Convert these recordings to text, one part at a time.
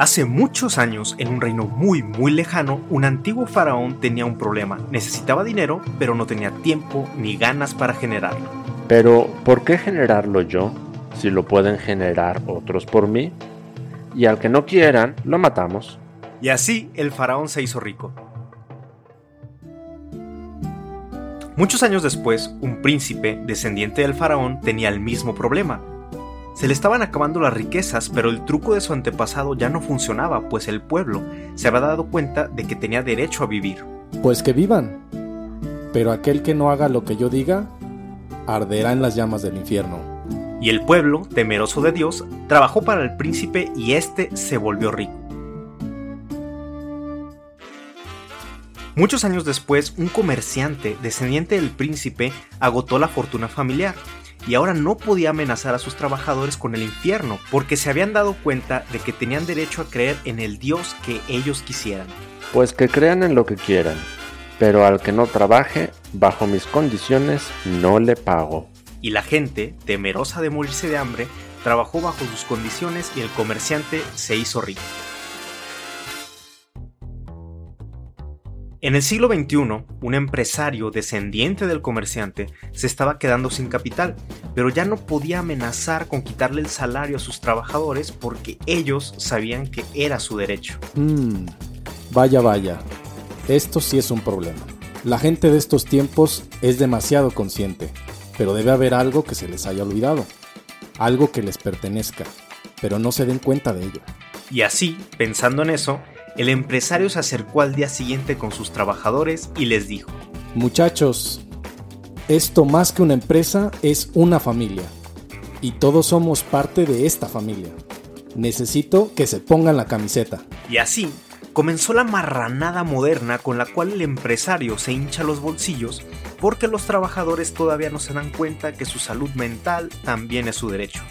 Hace muchos años, en un reino muy muy lejano, un antiguo faraón tenía un problema. Necesitaba dinero, pero no tenía tiempo ni ganas para generarlo. Pero, ¿por qué generarlo yo si lo pueden generar otros por mí? Y al que no quieran, lo matamos. Y así el faraón se hizo rico. Muchos años después, un príncipe, descendiente del faraón, tenía el mismo problema. Se le estaban acabando las riquezas, pero el truco de su antepasado ya no funcionaba, pues el pueblo se había dado cuenta de que tenía derecho a vivir. Pues que vivan. Pero aquel que no haga lo que yo diga, arderá en las llamas del infierno. Y el pueblo, temeroso de Dios, trabajó para el príncipe y éste se volvió rico. Muchos años después, un comerciante, descendiente del príncipe, agotó la fortuna familiar y ahora no podía amenazar a sus trabajadores con el infierno porque se habían dado cuenta de que tenían derecho a creer en el Dios que ellos quisieran. Pues que crean en lo que quieran, pero al que no trabaje, bajo mis condiciones, no le pago. Y la gente, temerosa de morirse de hambre, trabajó bajo sus condiciones y el comerciante se hizo rico. En el siglo XXI, un empresario descendiente del comerciante se estaba quedando sin capital, pero ya no podía amenazar con quitarle el salario a sus trabajadores porque ellos sabían que era su derecho. Mmm, vaya, vaya, esto sí es un problema. La gente de estos tiempos es demasiado consciente, pero debe haber algo que se les haya olvidado, algo que les pertenezca, pero no se den cuenta de ello. Y así, pensando en eso, el empresario se acercó al día siguiente con sus trabajadores y les dijo, Muchachos, esto más que una empresa es una familia. Y todos somos parte de esta familia. Necesito que se pongan la camiseta. Y así comenzó la marranada moderna con la cual el empresario se hincha los bolsillos porque los trabajadores todavía no se dan cuenta que su salud mental también es su derecho.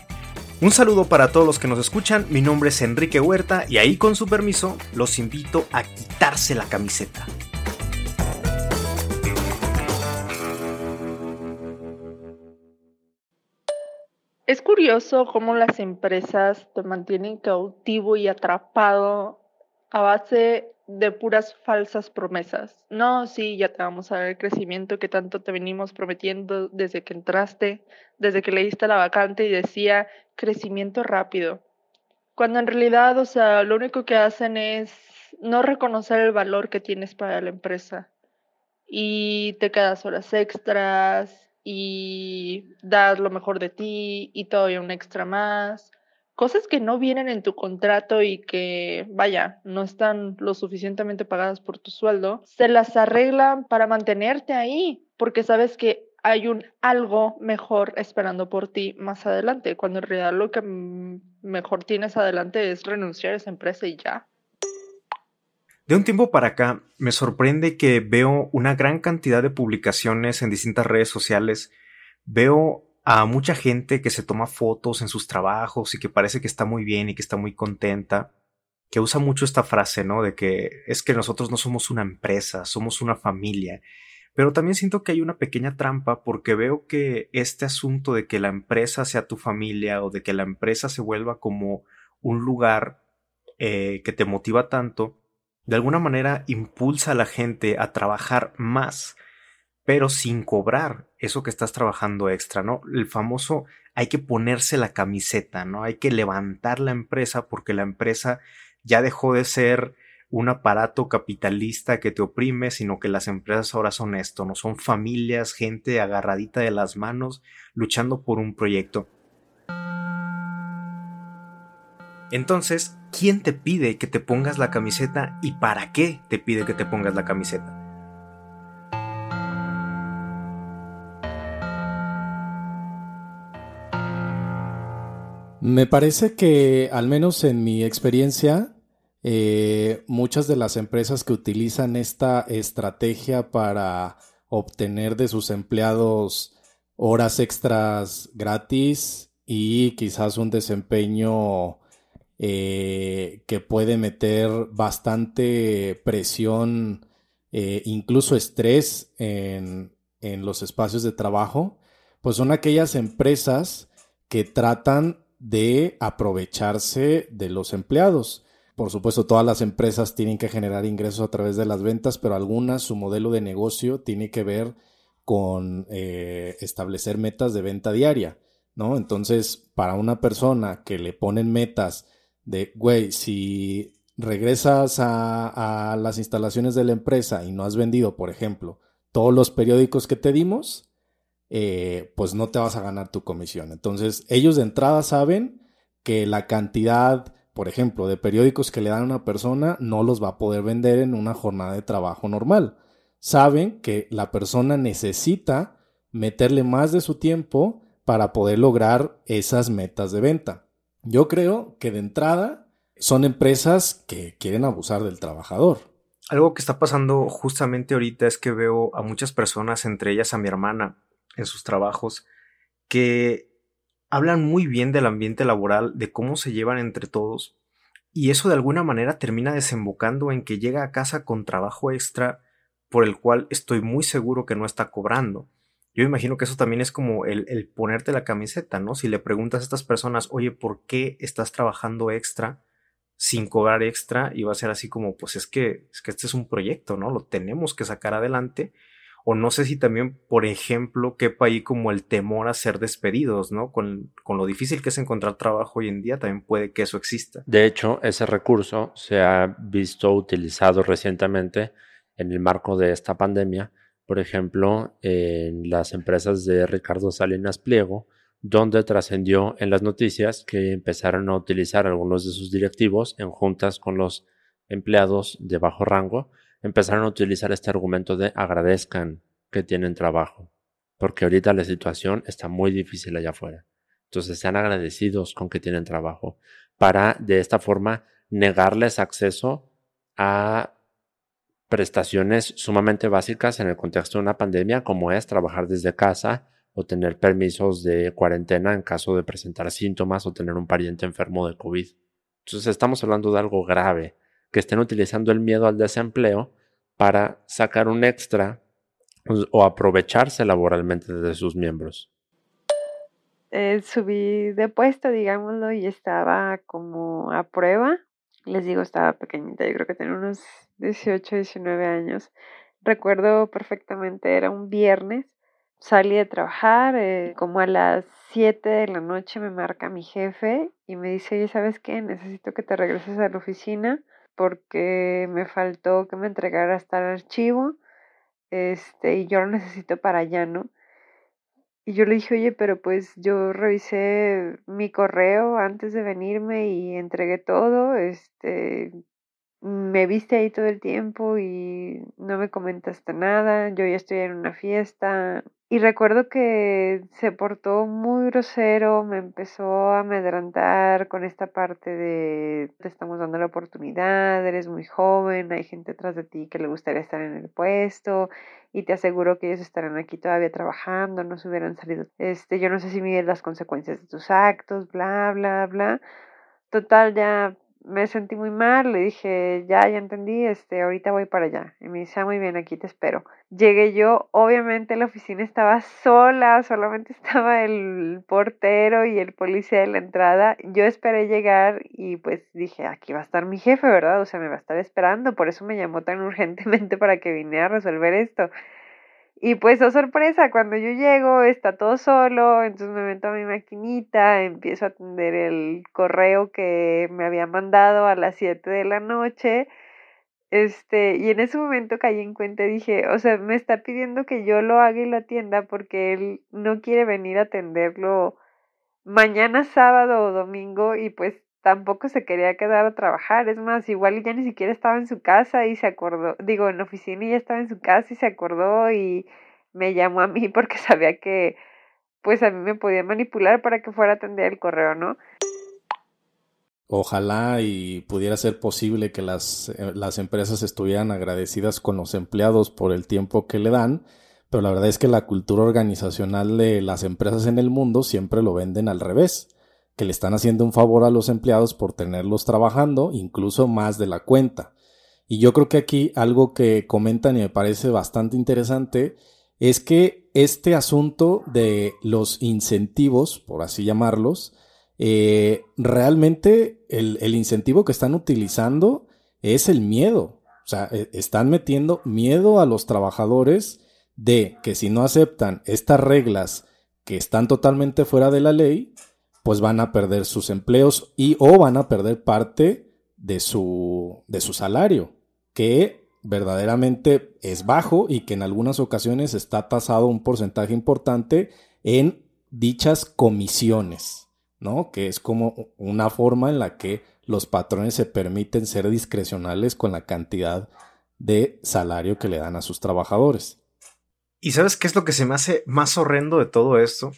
Un saludo para todos los que nos escuchan, mi nombre es Enrique Huerta y ahí con su permiso los invito a quitarse la camiseta. Es curioso cómo las empresas te mantienen cautivo y atrapado a base de puras falsas promesas. No, sí, ya te vamos a dar el crecimiento que tanto te venimos prometiendo desde que entraste, desde que leíste la vacante y decía crecimiento rápido. Cuando en realidad, o sea, lo único que hacen es no reconocer el valor que tienes para la empresa. Y te quedas horas extras y das lo mejor de ti y todavía un extra más cosas que no vienen en tu contrato y que, vaya, no están lo suficientemente pagadas por tu sueldo, se las arreglan para mantenerte ahí, porque sabes que hay un algo mejor esperando por ti más adelante, cuando en realidad lo que mejor tienes adelante es renunciar a esa empresa y ya. De un tiempo para acá, me sorprende que veo una gran cantidad de publicaciones en distintas redes sociales. Veo a mucha gente que se toma fotos en sus trabajos y que parece que está muy bien y que está muy contenta, que usa mucho esta frase, ¿no? De que es que nosotros no somos una empresa, somos una familia. Pero también siento que hay una pequeña trampa porque veo que este asunto de que la empresa sea tu familia o de que la empresa se vuelva como un lugar eh, que te motiva tanto, de alguna manera impulsa a la gente a trabajar más pero sin cobrar eso que estás trabajando extra, ¿no? El famoso hay que ponerse la camiseta, ¿no? Hay que levantar la empresa porque la empresa ya dejó de ser un aparato capitalista que te oprime, sino que las empresas ahora son esto, ¿no? Son familias, gente agarradita de las manos, luchando por un proyecto. Entonces, ¿quién te pide que te pongas la camiseta y para qué te pide que te pongas la camiseta? Me parece que, al menos en mi experiencia, eh, muchas de las empresas que utilizan esta estrategia para obtener de sus empleados horas extras gratis y quizás un desempeño eh, que puede meter bastante presión, eh, incluso estrés en, en los espacios de trabajo, pues son aquellas empresas que tratan de aprovecharse de los empleados. por supuesto, todas las empresas tienen que generar ingresos a través de las ventas, pero algunas su modelo de negocio tiene que ver con eh, establecer metas de venta diaria, ¿no? Entonces, para una persona que le ponen metas de, güey, si regresas a, a las instalaciones de la empresa y no has vendido, por ejemplo, todos los periódicos que te dimos, eh, pues no te vas a ganar tu comisión. Entonces, ellos de entrada saben que la cantidad, por ejemplo, de periódicos que le dan a una persona no los va a poder vender en una jornada de trabajo normal. Saben que la persona necesita meterle más de su tiempo para poder lograr esas metas de venta. Yo creo que de entrada son empresas que quieren abusar del trabajador. Algo que está pasando justamente ahorita es que veo a muchas personas, entre ellas a mi hermana, en sus trabajos, que hablan muy bien del ambiente laboral, de cómo se llevan entre todos, y eso de alguna manera termina desembocando en que llega a casa con trabajo extra por el cual estoy muy seguro que no está cobrando. Yo imagino que eso también es como el, el, ponerte la camiseta, ¿no? Si le preguntas a estas personas, oye, ¿por qué estás trabajando extra? sin cobrar extra y va a ser así como, pues es que, es que este es un proyecto, ¿no? Lo tenemos que sacar adelante. O no sé si también, por ejemplo, quepa ahí como el temor a ser despedidos, ¿no? Con, con lo difícil que es encontrar trabajo hoy en día, también puede que eso exista. De hecho, ese recurso se ha visto utilizado recientemente en el marco de esta pandemia. Por ejemplo, en las empresas de Ricardo Salinas Pliego, donde trascendió en las noticias que empezaron a utilizar algunos de sus directivos en juntas con los empleados de bajo rango, empezaron a utilizar este argumento de agradezcan que tienen trabajo, porque ahorita la situación está muy difícil allá afuera. Entonces sean agradecidos con que tienen trabajo, para de esta forma negarles acceso a prestaciones sumamente básicas en el contexto de una pandemia, como es trabajar desde casa, o tener permisos de cuarentena en caso de presentar síntomas o tener un pariente enfermo de COVID. Entonces estamos hablando de algo grave, que estén utilizando el miedo al desempleo para sacar un extra o aprovecharse laboralmente de sus miembros. Eh, subí de puesto, digámoslo, y estaba como a prueba. Les digo, estaba pequeñita, yo creo que tenía unos 18, 19 años. Recuerdo perfectamente, era un viernes salí de trabajar, eh, como a las 7 de la noche me marca mi jefe y me dice, oye, ¿sabes qué? Necesito que te regreses a la oficina porque me faltó que me entregaras tal archivo este, y yo lo necesito para allá, ¿no? Y yo le dije, oye, pero pues yo revisé mi correo antes de venirme y entregué todo, este, me viste ahí todo el tiempo y no me comentaste nada, yo ya estoy en una fiesta. Y recuerdo que se portó muy grosero, me empezó a amedrantar con esta parte de te estamos dando la oportunidad, eres muy joven, hay gente atrás de ti que le gustaría estar en el puesto y te aseguro que ellos estarán aquí todavía trabajando, no se hubieran salido. Este, yo no sé si mides las consecuencias de tus actos, bla, bla, bla. Total, ya me sentí muy mal, le dije, ya, ya entendí, este, ahorita voy para allá. Y me dice, ah, muy bien, aquí te espero. Llegué yo, obviamente la oficina estaba sola, solamente estaba el portero y el policía de la entrada. Yo esperé llegar y pues dije, aquí va a estar mi jefe, ¿verdad? O sea, me va a estar esperando, por eso me llamó tan urgentemente para que viniera a resolver esto. Y pues, oh sorpresa, cuando yo llego está todo solo, entonces me meto a mi maquinita, empiezo a atender el correo que me había mandado a las 7 de la noche. Este, y en ese momento caí en cuenta y dije, o sea, me está pidiendo que yo lo haga y lo atienda porque él no quiere venir a atenderlo mañana sábado o domingo y pues tampoco se quería quedar a trabajar. Es más, igual ya ni siquiera estaba en su casa y se acordó, digo, en la oficina y ya estaba en su casa y se acordó y me llamó a mí porque sabía que pues a mí me podía manipular para que fuera a atender el correo, ¿no? Ojalá y pudiera ser posible que las, eh, las empresas estuvieran agradecidas con los empleados por el tiempo que le dan, pero la verdad es que la cultura organizacional de las empresas en el mundo siempre lo venden al revés que le están haciendo un favor a los empleados por tenerlos trabajando, incluso más de la cuenta. Y yo creo que aquí algo que comentan y me parece bastante interesante es que este asunto de los incentivos, por así llamarlos, eh, realmente el, el, incentivo que están utilizando es el miedo. O sea, e, están metiendo miedo a los trabajadores de que si no aceptan estas reglas que están totalmente fuera de la ley, pues van a perder sus empleos y o van a perder parte de su, de su salario, que verdaderamente es bajo y que en algunas ocasiones está tasado un porcentaje importante en dichas comisiones, ¿no? Que es como una forma en la que los patrones se permiten ser discrecionales con la cantidad de salario que le dan a sus trabajadores. ¿Y sabes qué es lo que se me hace más horrendo de todo esto?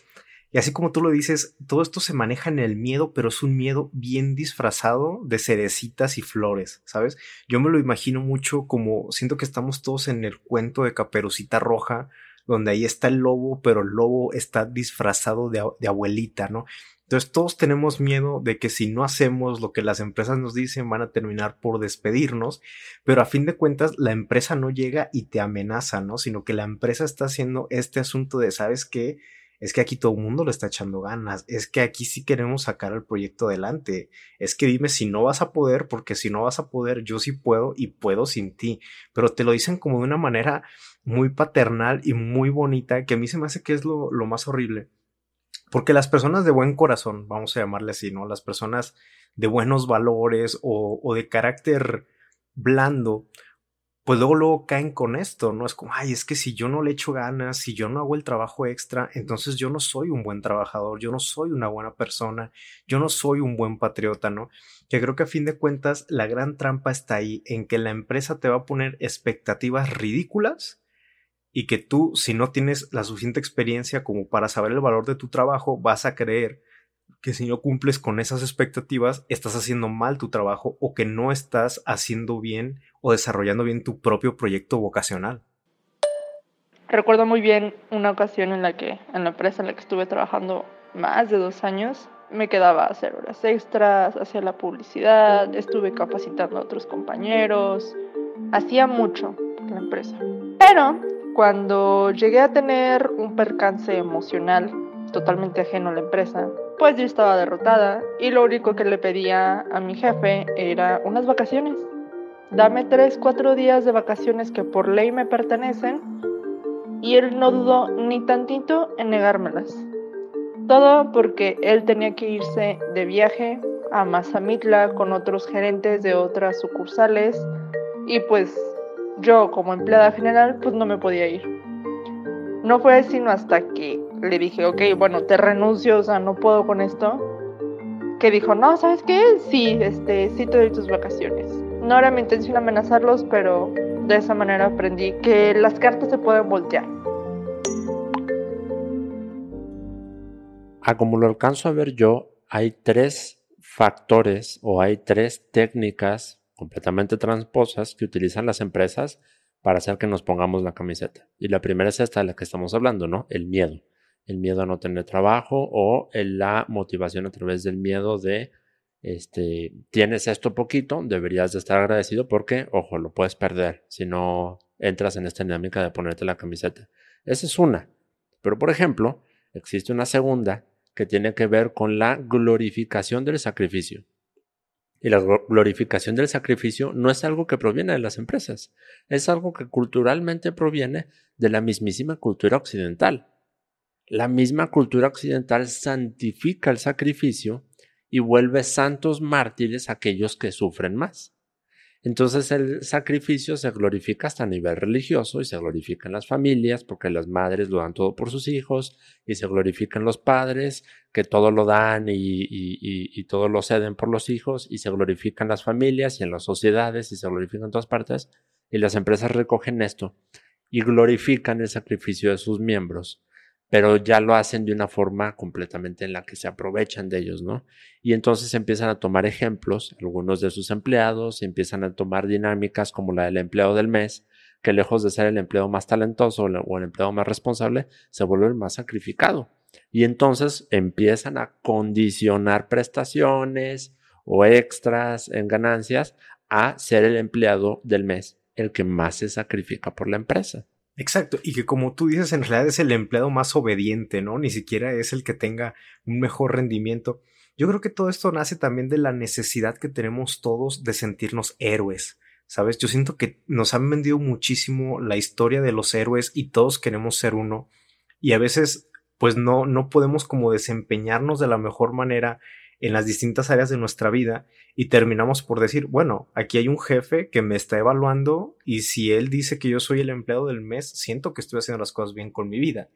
Y así como tú lo dices, todo esto se maneja en el miedo, pero es un miedo bien disfrazado de cerecitas y flores, ¿sabes? Yo me lo imagino mucho como siento que estamos todos en el cuento de Caperucita Roja, donde ahí está el lobo, pero el lobo está disfrazado de, de abuelita, ¿no? Entonces todos tenemos miedo de que si no hacemos lo que las empresas nos dicen van a terminar por despedirnos, pero a fin de cuentas la empresa no llega y te amenaza, ¿no? Sino que la empresa está haciendo este asunto de, ¿sabes qué? Es que aquí todo el mundo le está echando ganas, es que aquí sí queremos sacar el proyecto adelante, es que dime si no vas a poder, porque si no vas a poder, yo sí puedo y puedo sin ti, pero te lo dicen como de una manera muy paternal y muy bonita que a mí se me hace que es lo, más horrible porque las personas de buen corazón, vamos a llamarle así, ¿no? Las personas de buenos valores o, de carácter blando, pues luego, luego caen con esto, ¿no? Es como, ay, es que si yo no le echo ganas, si yo no hago el trabajo extra, entonces yo no soy un buen trabajador, yo no soy una buena persona, yo no soy un buen patriota, ¿no? Que creo que a fin de cuentas la gran trampa está ahí en que la empresa te va a poner expectativas ridículas y que tú, si no tienes la suficiente experiencia como para saber el valor de tu trabajo, vas a creer que si no cumples con esas expectativas, estás haciendo mal tu trabajo o que no estás haciendo bien o desarrollando bien tu propio proyecto vocacional. Recuerdo muy bien una ocasión en la que, en la empresa en la que estuve trabajando más de dos años, me quedaba a hacer horas extras, hacía la publicidad, estuve capacitando a otros compañeros, hacía mucho en la empresa. Pero cuando llegué a tener un percance emocional totalmente ajeno a la empresa, pues yo estaba derrotada y lo único que le pedía a mi jefe era unas vacaciones. Dame tres, cuatro días de vacaciones que por ley me pertenecen y él no dudó ni tantito en negármelas. Todo porque él tenía que irse de viaje a Mazamitla con otros gerentes de otras sucursales y pues yo como empleada general pues no me podía ir. No fue sino hasta que le dije, ok, bueno, te renuncio, o sea, no puedo con esto, que dijo, no, ¿sabes qué? Sí, este, sí te doy tus vacaciones. No era mi intención amenazarlos, pero de esa manera aprendí que las cartas se pueden voltear. A como lo alcanzo a ver yo, hay tres factores o hay tres técnicas completamente transposas que utilizan las empresas para hacer que nos pongamos la camiseta. Y la primera es esta de la que estamos hablando, ¿no? El miedo. El miedo a no tener trabajo o la motivación a través del miedo de, este, tienes esto poquito, deberías de estar agradecido porque, ojo, lo puedes perder si no entras en esta dinámica de ponerte la camiseta. Esa es una. Pero, por ejemplo, existe una segunda que tiene que ver con la glorificación del sacrificio. Y la glorificación del sacrificio no es algo que proviene de las empresas, es algo que culturalmente proviene de la mismísima cultura occidental. La misma cultura occidental santifica el sacrificio y vuelve santos mártires aquellos que sufren más. Entonces el sacrificio se glorifica hasta a nivel religioso y se glorifican las familias porque las madres lo dan todo por sus hijos y se glorifican los padres que todo lo dan y, y, todo lo ceden por los hijos y se glorifican las familias y en las sociedades y se glorifican en todas partes y las empresas recogen esto y glorifican el sacrificio de sus miembros pero ya lo hacen de una forma completamente en la que se aprovechan de ellos, ¿no? Y entonces empiezan a tomar ejemplos, algunos de sus empleados, empiezan a tomar dinámicas como la del empleado del mes, que lejos de ser el empleado más talentoso o el empleado más responsable, se vuelve el más sacrificado. Y entonces empiezan a condicionar prestaciones o extras en ganancias a ser el empleado del mes, el que más se sacrifica por la empresa. Exacto, y que como tú dices, en realidad es el empleado más obediente, ¿no? Ni siquiera es el que tenga un mejor rendimiento. Yo creo que todo esto nace también de la necesidad que tenemos todos de sentirnos héroes, ¿sabes? Yo siento que nos han vendido muchísimo la historia de los héroes y todos queremos ser uno y a veces pues no, no podemos como desempeñarnos de la mejor manera en las distintas áreas de nuestra vida y terminamos por decir, bueno, aquí hay un jefe que me está evaluando y si él dice que yo soy el empleado del mes, siento que estoy haciendo las cosas bien con mi vida.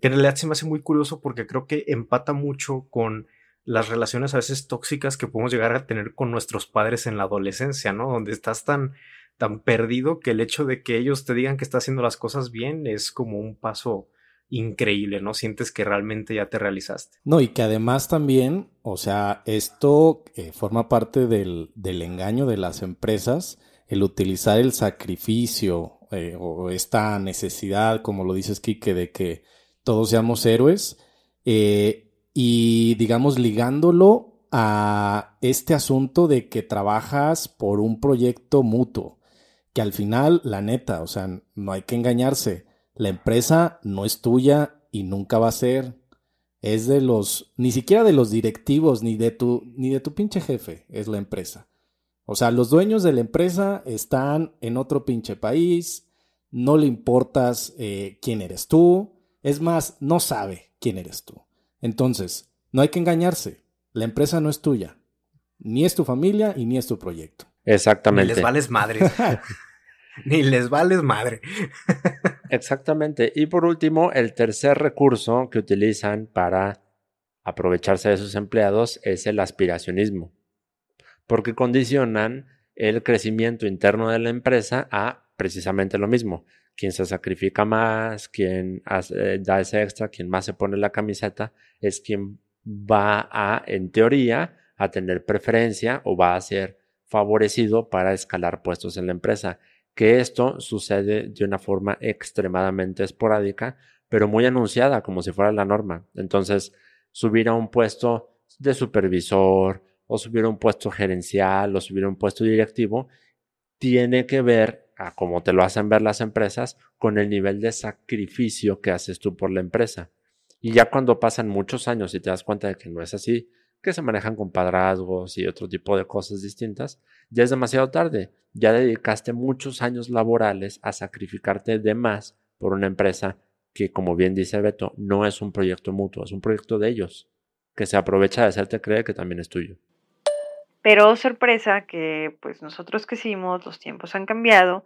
Que en realidad se me hace muy curioso porque creo que empata mucho con las relaciones a veces tóxicas que podemos llegar a tener con nuestros padres en la adolescencia, ¿no? Donde estás tan, tan perdido que el hecho de que ellos te digan que estás haciendo las cosas bien es como un paso increíble, ¿no? Sientes que realmente ya te realizaste. No, y que además también, o sea, esto eh, forma parte del, del, engaño de las empresas, el utilizar el sacrificio eh, o esta necesidad, como lo dices, Kike, de que todos seamos héroes, eh, y digamos, ligándolo a este asunto de que trabajas por un proyecto mutuo, que al final, la neta, o sea, no hay que engañarse la empresa no es tuya y nunca va a ser. Es de los, ni siquiera de los directivos, ni de tu, ni de tu pinche jefe, es la empresa. O sea, los dueños de la empresa están en otro pinche país, no le importas eh, quién eres tú, es más, no sabe quién eres tú. Entonces, no hay que engañarse, la empresa no es tuya, ni es tu familia y ni es tu proyecto. Exactamente. les vales madre. Ni les vales madre. Exactamente. Y por último, el tercer recurso que utilizan para aprovecharse de sus empleados es el aspiracionismo, porque condicionan el crecimiento interno de la empresa a precisamente lo mismo. Quien se sacrifica más, quien da ese extra, quien más se pone la camiseta, es quien va a, en teoría, a tener preferencia o va a ser favorecido para escalar puestos en la empresa que esto sucede de una forma extremadamente esporádica, pero muy anunciada, como si fuera la norma. Entonces, subir a un puesto de supervisor o subir a un puesto gerencial o subir a un puesto directivo tiene que ver, a como te lo hacen ver las empresas, con el nivel de sacrificio que haces tú por la empresa. Y ya cuando pasan muchos años y te das cuenta de que no es así, que se manejan con padrazgos y otro tipo de cosas distintas, ya es demasiado tarde. Ya dedicaste muchos años laborales a sacrificarte de más por una empresa que, como bien dice Beto, no es un proyecto mutuo, es un proyecto de ellos, que se aprovecha de hacerte creer que también es tuyo. Pero sorpresa que pues nosotros que hicimos, los tiempos han cambiado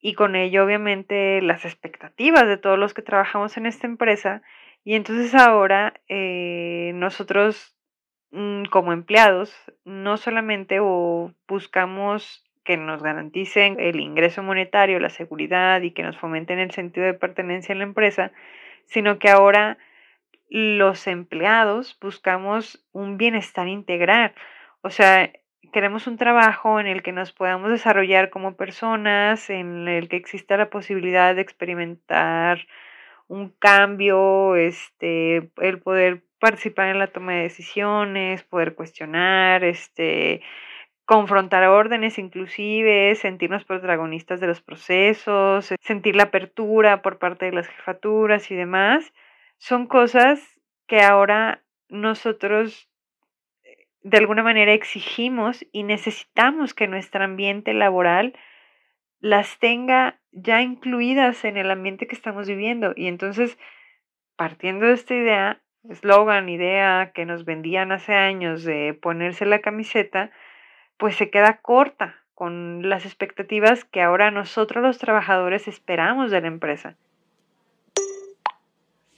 y con ello obviamente las expectativas de todos los que trabajamos en esta empresa y entonces ahora eh, nosotros como empleados, no solamente buscamos que nos garanticen el ingreso monetario, la seguridad y que nos fomenten el sentido de pertenencia en la empresa, sino que ahora los empleados buscamos un bienestar integral. O sea, queremos un trabajo en el que nos podamos desarrollar como personas, en el que exista la posibilidad de experimentar un cambio, este, el poder participar en la toma de decisiones, poder cuestionar, este, confrontar órdenes inclusive, sentirnos protagonistas de los procesos, sentir la apertura por parte de las jefaturas y demás, son cosas que ahora nosotros eh, de alguna manera exigimos y necesitamos que nuestro ambiente laboral las tenga ya incluidas en el ambiente que estamos viviendo. Y entonces, partiendo de esta idea, eslogan, idea que nos vendían hace años de ponerse la camiseta, pues se queda corta con las expectativas que ahora nosotros los trabajadores esperamos de la empresa.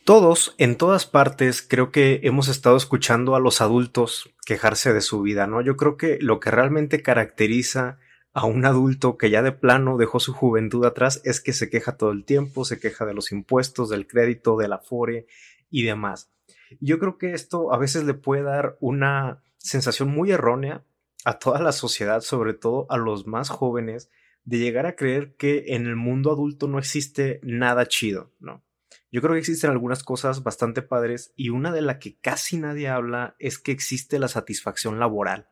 Todos, en todas partes, creo que hemos estado escuchando a los adultos quejarse de su vida, ¿no? Yo creo que lo que realmente caracteriza a un adulto que ya de plano dejó su juventud atrás es que se queja todo el tiempo, se queja de los impuestos, del crédito, del afore y demás. Yo creo que esto a veces le puede dar una sensación muy errónea a toda la sociedad, sobre todo a los más jóvenes, de llegar a creer que en el mundo adulto no existe nada chido, ¿no? Yo creo que existen algunas cosas bastante padres y una de la que casi nadie habla es que existe la satisfacción laboral.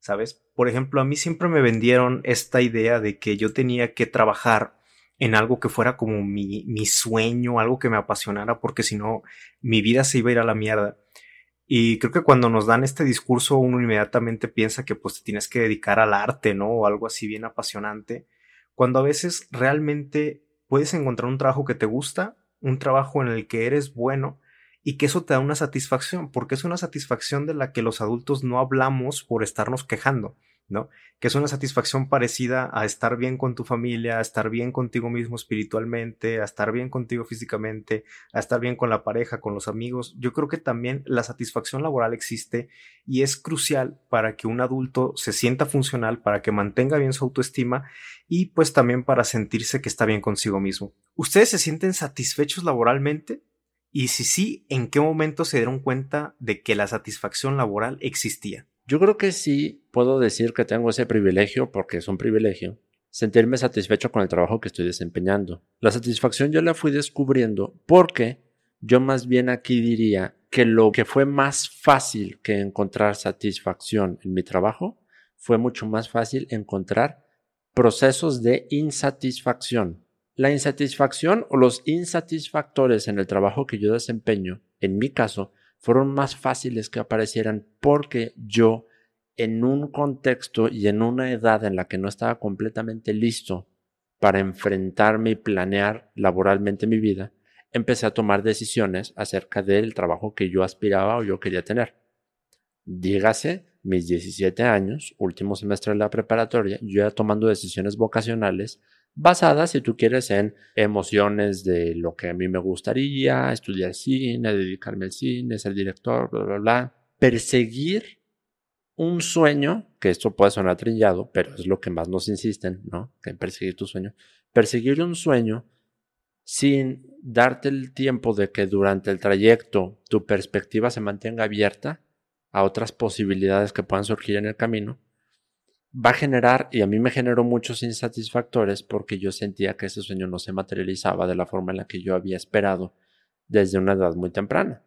¿Sabes? Por ejemplo, a mí siempre me vendieron esta idea de que yo tenía que trabajar en algo que fuera como mi, mi sueño, algo que me apasionara, porque si no, mi vida se iba a ir a la mierda. Y creo que cuando nos dan este discurso, uno inmediatamente piensa que pues te tienes que dedicar al arte, ¿no? O algo así bien apasionante. Cuando a veces realmente puedes encontrar un trabajo que te gusta, un trabajo en el que eres bueno y que eso te da una satisfacción, porque es una satisfacción de la que los adultos no hablamos por estarnos quejando. ¿No? Que es una satisfacción parecida a estar bien con tu familia, a estar bien contigo mismo espiritualmente, a estar bien contigo físicamente, a estar bien con la pareja, con los amigos. Yo creo que también la satisfacción laboral existe y es crucial para que un adulto se sienta funcional, para que mantenga bien su autoestima y pues también para sentirse que está bien consigo mismo. ¿Ustedes se sienten satisfechos laboralmente? Y si sí, ¿en qué momento se dieron cuenta de que la satisfacción laboral existía? Yo creo que sí puedo decir que tengo ese privilegio, porque es un privilegio, sentirme satisfecho con el trabajo que estoy desempeñando. La satisfacción yo la fui descubriendo porque yo más bien aquí diría que lo que fue más fácil que encontrar satisfacción en mi trabajo fue mucho más fácil encontrar procesos de insatisfacción. La insatisfacción o los insatisfactores en el trabajo que yo desempeño, en mi caso, fueron más fáciles que aparecieran porque yo en un contexto y en una edad en la que no estaba completamente listo para enfrentarme y planear laboralmente mi vida, empecé a tomar decisiones acerca del trabajo que yo aspiraba o yo quería tener. Dígase, mis 17 años, último semestre de la preparatoria, yo ya tomando decisiones vocacionales basada, si tú quieres, en emociones de lo que a mí me gustaría, estudiar cine, dedicarme al cine, ser director, bla, bla, bla. Perseguir un sueño, que esto puede sonar trillado, pero es lo que más nos insisten, ¿no? Que perseguir tu sueño. Perseguir un sueño sin darte el tiempo de que durante el trayecto tu perspectiva se mantenga abierta a otras posibilidades que puedan surgir en el camino, va a generar, y a mí me generó muchos insatisfactores porque yo sentía que ese sueño no se materializaba de la forma en la que yo había esperado desde una edad muy temprana.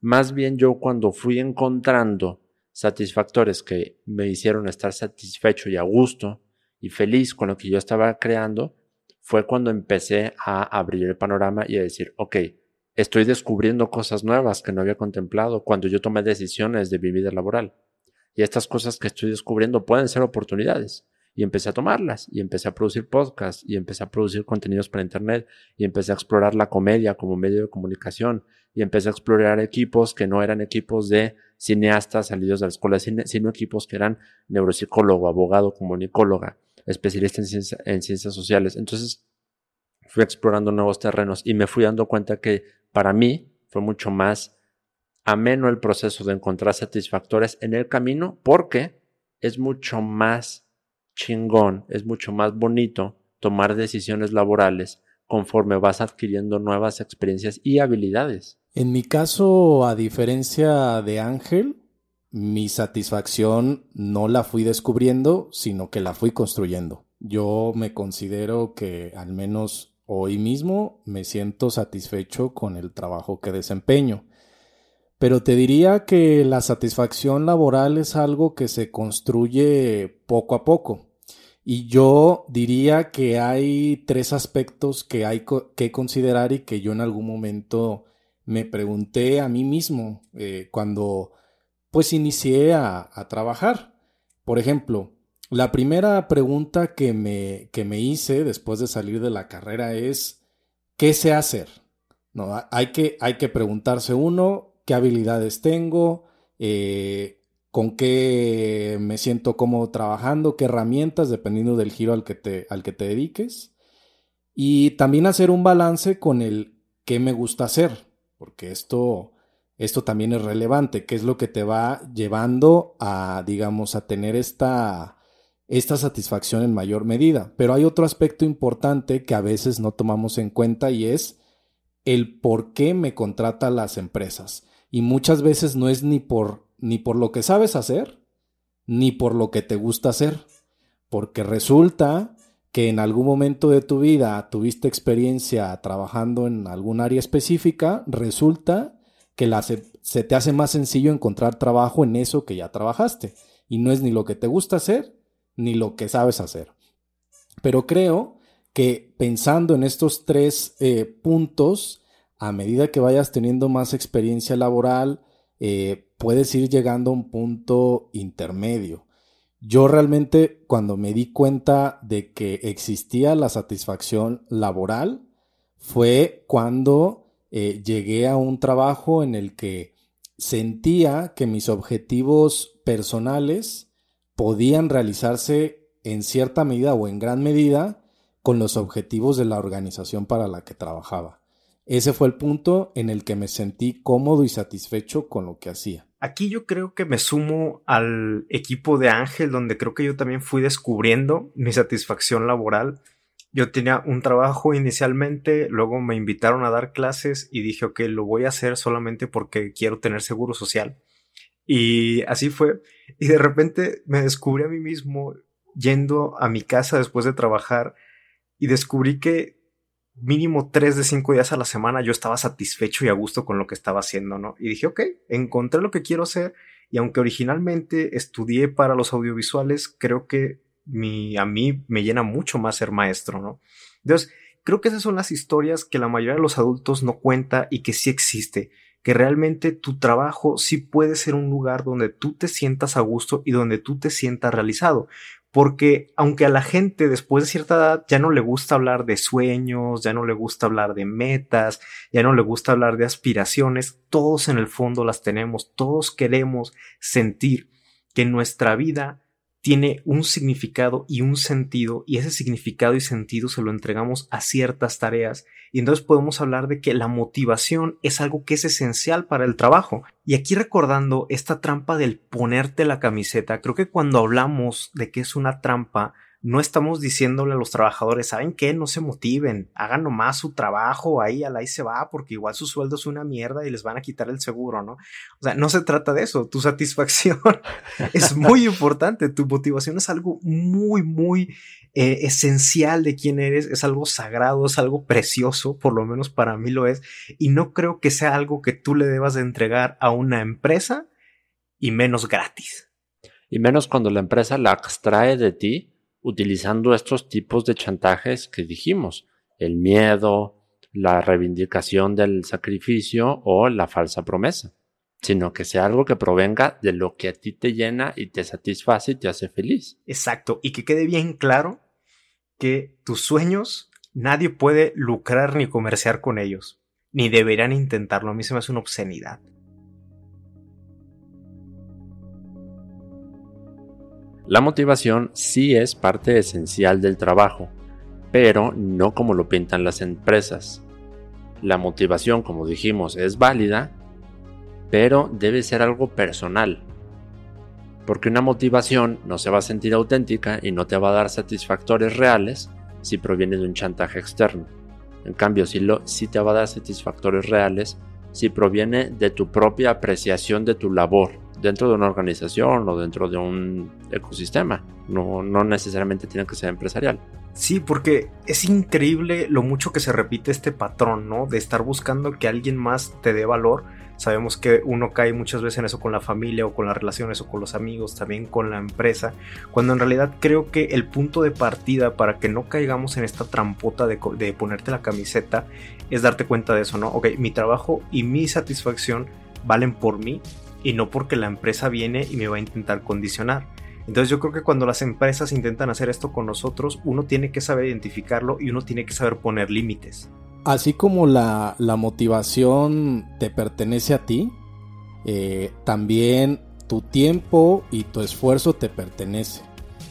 Más bien yo cuando fui encontrando satisfactores que me hicieron estar satisfecho y a gusto y feliz con lo que yo estaba creando, fue cuando empecé a abrir el panorama y a decir, ok, estoy descubriendo cosas nuevas que no había contemplado cuando yo tomé decisiones de mi vida laboral y estas cosas que estoy descubriendo pueden ser oportunidades. Y empecé a tomarlas, y empecé a producir podcasts, y empecé a producir contenidos para Internet, y empecé a explorar la comedia como medio de comunicación, y empecé a explorar equipos que no eran equipos de cineastas salidos de la escuela sino equipos que eran neuropsicólogo, abogado, comunicóloga, especialista en, en ciencias sociales. Entonces fui explorando nuevos terrenos y me fui dando cuenta que para mí fue mucho más ameno el proceso de encontrar satisfactores en el camino porque es mucho más chingón, es mucho más bonito tomar decisiones laborales conforme vas adquiriendo nuevas experiencias y habilidades. En mi caso, a diferencia de Ángel, mi satisfacción no la fui descubriendo, sino que la fui construyendo. Yo me considero que al menos hoy mismo me siento satisfecho con el trabajo que desempeño. Pero te diría que la satisfacción laboral es algo que se construye poco a poco. Y yo diría que hay tres aspectos que hay que considerar y que yo en algún momento me pregunté a mí mismo eh, cuando pues inicié a, trabajar. Por ejemplo, la primera pregunta que me, que me hice después de salir de la carrera es, ¿qué sé hacer? No, hay que, hay que preguntarse uno, qué habilidades tengo, eh, con qué me siento cómodo trabajando, qué herramientas, dependiendo del giro al que te, al que te dediques. Y también hacer un balance con el qué me gusta hacer, porque esto, esto también es relevante, qué es lo que te va llevando a, digamos, a tener esta, esta satisfacción en mayor medida. Pero hay otro aspecto importante que a veces no tomamos en cuenta y es el por qué me contratan las empresas y muchas veces no es ni por ni por lo que sabes hacer ni por lo que te gusta hacer, porque resulta que en algún momento de tu vida tuviste experiencia trabajando en algún área específica, resulta que se te hace más sencillo encontrar trabajo en eso que ya trabajaste. Y no es ni lo que te gusta hacer, ni lo que sabes hacer. Pero creo que pensando en estos tres eh, puntos, a medida que vayas teniendo más experiencia laboral, eh, puedes ir llegando a un punto intermedio. Yo realmente cuando me di cuenta de que existía la satisfacción laboral fue cuando eh, llegué a un trabajo en el que sentía que mis objetivos personales podían realizarse en cierta medida o en gran medida con los objetivos de la organización para la que trabajaba. Ese fue el punto en el que me sentí cómodo y satisfecho con lo que hacía. Aquí yo creo que me sumo al equipo de Ángel, donde creo que yo también fui descubriendo mi satisfacción laboral. Yo tenía un trabajo inicialmente, luego me invitaron a dar clases y dije, ok, lo voy a hacer solamente porque quiero tener seguro social. Y así fue. Y de repente me descubrí a mí mismo yendo a mi casa después de trabajar y descubrí que mínimo tres de cinco días a la semana yo estaba satisfecho y a gusto con lo que estaba haciendo, ¿no? Y dije, ok, encontré lo que quiero hacer y aunque originalmente estudié para los audiovisuales, creo que mi, a mí me llena mucho más ser maestro, ¿no? Entonces, creo que esas son las historias que la mayoría de los adultos no cuenta y que sí existe, que realmente tu trabajo sí puede ser un lugar donde tú te sientas a gusto y donde tú te sientas realizado porque aunque a la gente después de cierta edad ya no le gusta hablar de sueños, ya no le gusta hablar de metas, ya no le gusta hablar de aspiraciones, todos en el fondo las tenemos, todos queremos sentir que nuestra vida tiene un significado y un sentido y ese significado y sentido se lo entregamos a ciertas tareas y entonces podemos hablar de que la motivación es algo que es esencial para el trabajo. Y aquí recordando esta trampa del ponerte la camiseta, creo que cuando hablamos de que es una trampa, no estamos diciéndole a los trabajadores, ¿saben qué? No se motiven, hagan nomás su trabajo, ahí ahí se va, porque igual su sueldo es una mierda y les van a quitar el seguro, ¿no? O sea, no se trata de eso, tu satisfacción es muy importante, tu motivación es algo muy, muy eh, esencial de quién eres, es algo sagrado, es algo precioso, por lo menos para mí lo es, y no creo que sea algo que tú le debas de entregar a una empresa y menos gratis. Y menos cuando la empresa la extrae de ti utilizando estos tipos de chantajes que dijimos, el miedo, la reivindicación del sacrificio o la falsa promesa, sino que sea algo que provenga de lo que a ti te llena y te satisface y te hace feliz. Exacto, y que quede bien claro que tus sueños nadie puede lucrar ni comerciar con ellos, ni deberían intentarlo, a mí se me hace una obscenidad. La motivación sí es parte esencial del trabajo, pero no como lo pintan las empresas. La motivación, como dijimos, es válida, pero debe ser algo personal. Porque una motivación no se va a sentir auténtica y no te va a dar satisfactores reales si proviene de un chantaje externo. En cambio, sí, lo, sí te va a dar satisfactores reales si proviene de tu propia apreciación de tu labor, dentro de una organización o dentro de un ecosistema. No, no necesariamente tiene que ser empresarial. Sí, porque es increíble lo mucho que se repite este patrón, ¿no? De estar buscando que alguien más te dé valor. Sabemos que uno cae muchas veces en eso con la familia o con las relaciones o con los amigos, también con la empresa, cuando en realidad creo que el punto de partida para que no caigamos en esta trampota de, de ponerte la camiseta es darte cuenta de eso, ¿no? Ok, mi trabajo y mi satisfacción valen por mí y no porque la empresa viene y me va a intentar condicionar. Entonces yo creo que cuando las empresas intentan hacer esto con nosotros, uno tiene que saber identificarlo y uno tiene que saber poner límites. Así como la, motivación te pertenece a ti, eh, también tu tiempo y tu esfuerzo te pertenece.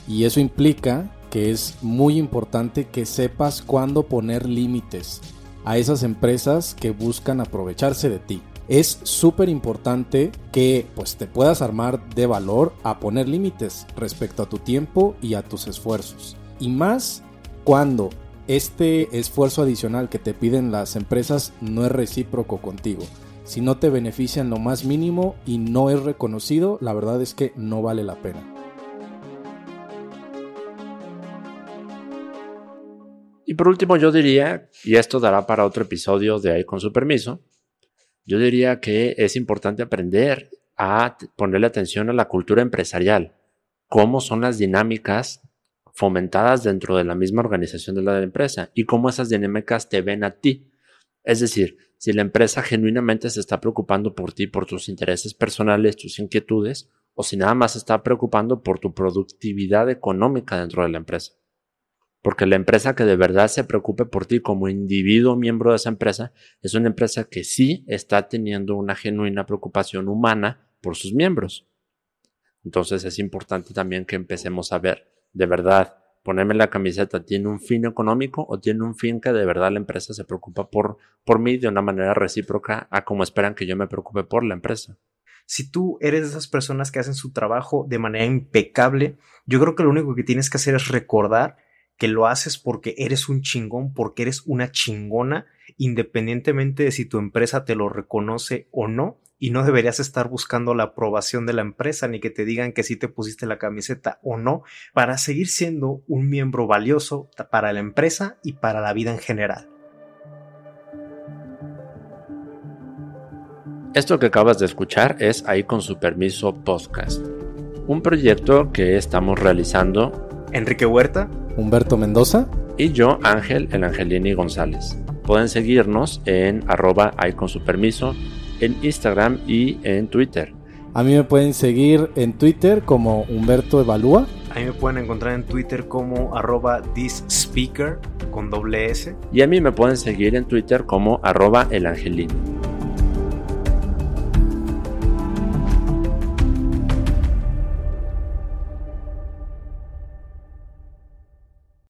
Y eso implica que es muy importante que sepas cuándo poner límites a esas empresas que buscan aprovecharse de ti es súper importante que pues te puedas armar de valor a poner límites respecto a tu tiempo y a tus esfuerzos. Y más cuando este esfuerzo adicional que te piden las empresas no es recíproco contigo. Si no te beneficia en lo más mínimo y no es reconocido, la verdad es que no vale la pena. Y por último yo diría, y esto dará para otro episodio de ahí con su permiso, yo diría que es importante aprender a ponerle atención a la cultura empresarial, cómo son las dinámicas fomentadas dentro de la misma organización de la empresa y cómo esas dinámicas te ven a ti. Es decir, si la empresa genuinamente se está preocupando por ti, por tus intereses personales, tus inquietudes, o si nada más se está preocupando por tu productividad económica dentro de la empresa. Porque la empresa que de verdad se preocupe por ti como individuo miembro de esa empresa es una empresa que sí está teniendo una genuina preocupación humana por sus miembros. Entonces es importante también que empecemos a ver, de verdad, ponerme la camiseta tiene un fin económico o tiene un fin que de verdad la empresa se preocupa por, por mí de una manera recíproca a como esperan que yo me preocupe por la empresa. Si tú eres de esas personas que hacen su trabajo de manera impecable, yo creo que lo único que tienes que hacer es recordar que lo haces porque eres un chingón, porque eres una chingona, independientemente de si tu empresa te lo reconoce o no, y no deberías estar buscando la aprobación de la empresa ni que te digan que sí te pusiste la camiseta o no para seguir siendo un miembro valioso para la empresa y para la vida en general. Esto que acabas de escuchar es Ahí con su permiso podcast, un proyecto que estamos realizando Enrique Huerta, Humberto Mendoza y yo, Ángel, el Angelini González. Pueden seguirnos en arroba ahí con su permiso en Instagram y en Twitter. A mí me pueden seguir en Twitter como Humberto Evalúa. A mí me pueden encontrar en Twitter como arroba thisspeaker con doble S. Y a mí me pueden seguir en Twitter como arroba el